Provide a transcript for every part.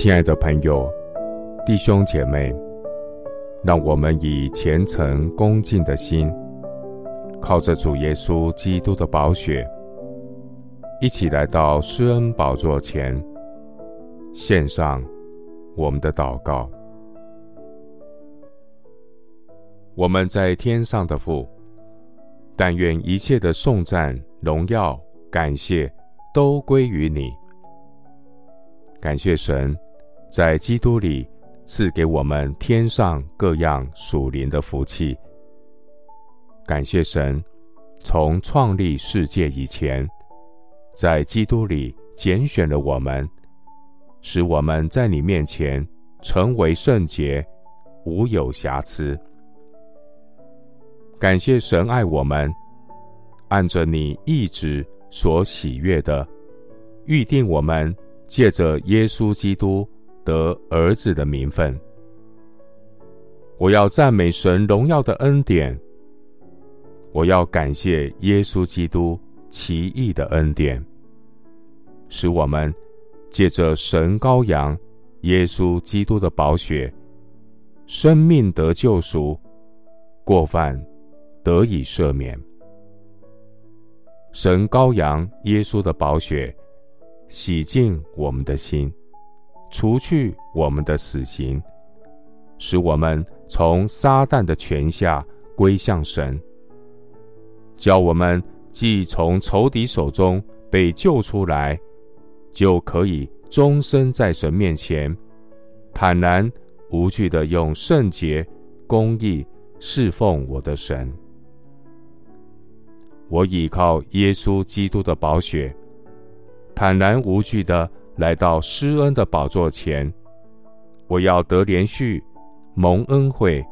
亲爱的朋友、弟兄姐妹，让我们以虔诚恭敬的心，靠着主耶稣基督的宝血，一起来到施恩宝座前，献上我们的祷告。我们在天上的父，但愿一切的颂赞、荣耀、感谢都归于你。感谢神。在基督里赐给我们天上各样属灵的福气。感谢神，从创立世界以前，在基督里拣选了我们，使我们在你面前成为圣洁，无有瑕疵。感谢神爱我们，按着你意志所喜悦的，预定我们借着耶稣基督。得儿子的名分，我要赞美神荣耀的恩典。我要感谢耶稣基督奇异的恩典，使我们借着神羔羊耶稣基督的宝血，生命得救赎，过犯得以赦免。神羔羊耶稣的宝血洗净我们的心。除去我们的死刑，使我们从撒旦的权下归向神，叫我们既从仇敌手中被救出来，就可以终身在神面前坦然无惧地用圣洁、公义侍奉我的神。我倚靠耶稣基督的宝血，坦然无惧地。来到施恩的宝座前，我要得连续蒙恩惠，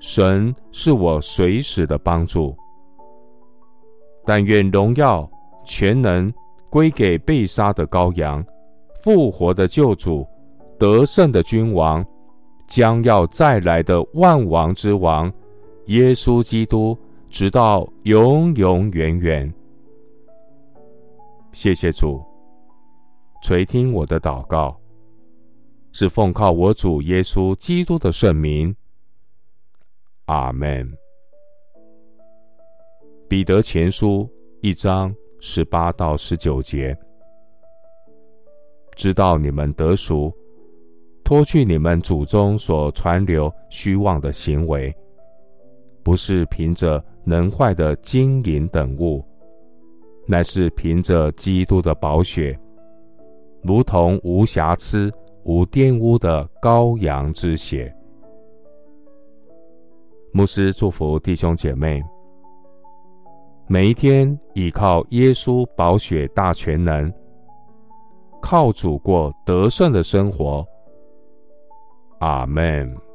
神是我随时的帮助。但愿荣耀全能归给被杀的羔羊，复活的救主，得胜的君王，将要再来的万王之王，耶稣基督，直到永永远远。谢谢主。垂听我的祷告，是奉靠我主耶稣基督的圣名。阿门。彼得前书一章十八到十九节，知道你们得赎，脱去你们祖宗所传流虚妄的行为，不是凭着能坏的金银等物，乃是凭着基督的宝血。如同无瑕疵、无玷污的羔羊之血。牧师祝福弟兄姐妹，每一天倚靠耶稣宝血大全能，靠主过得胜的生活。阿门。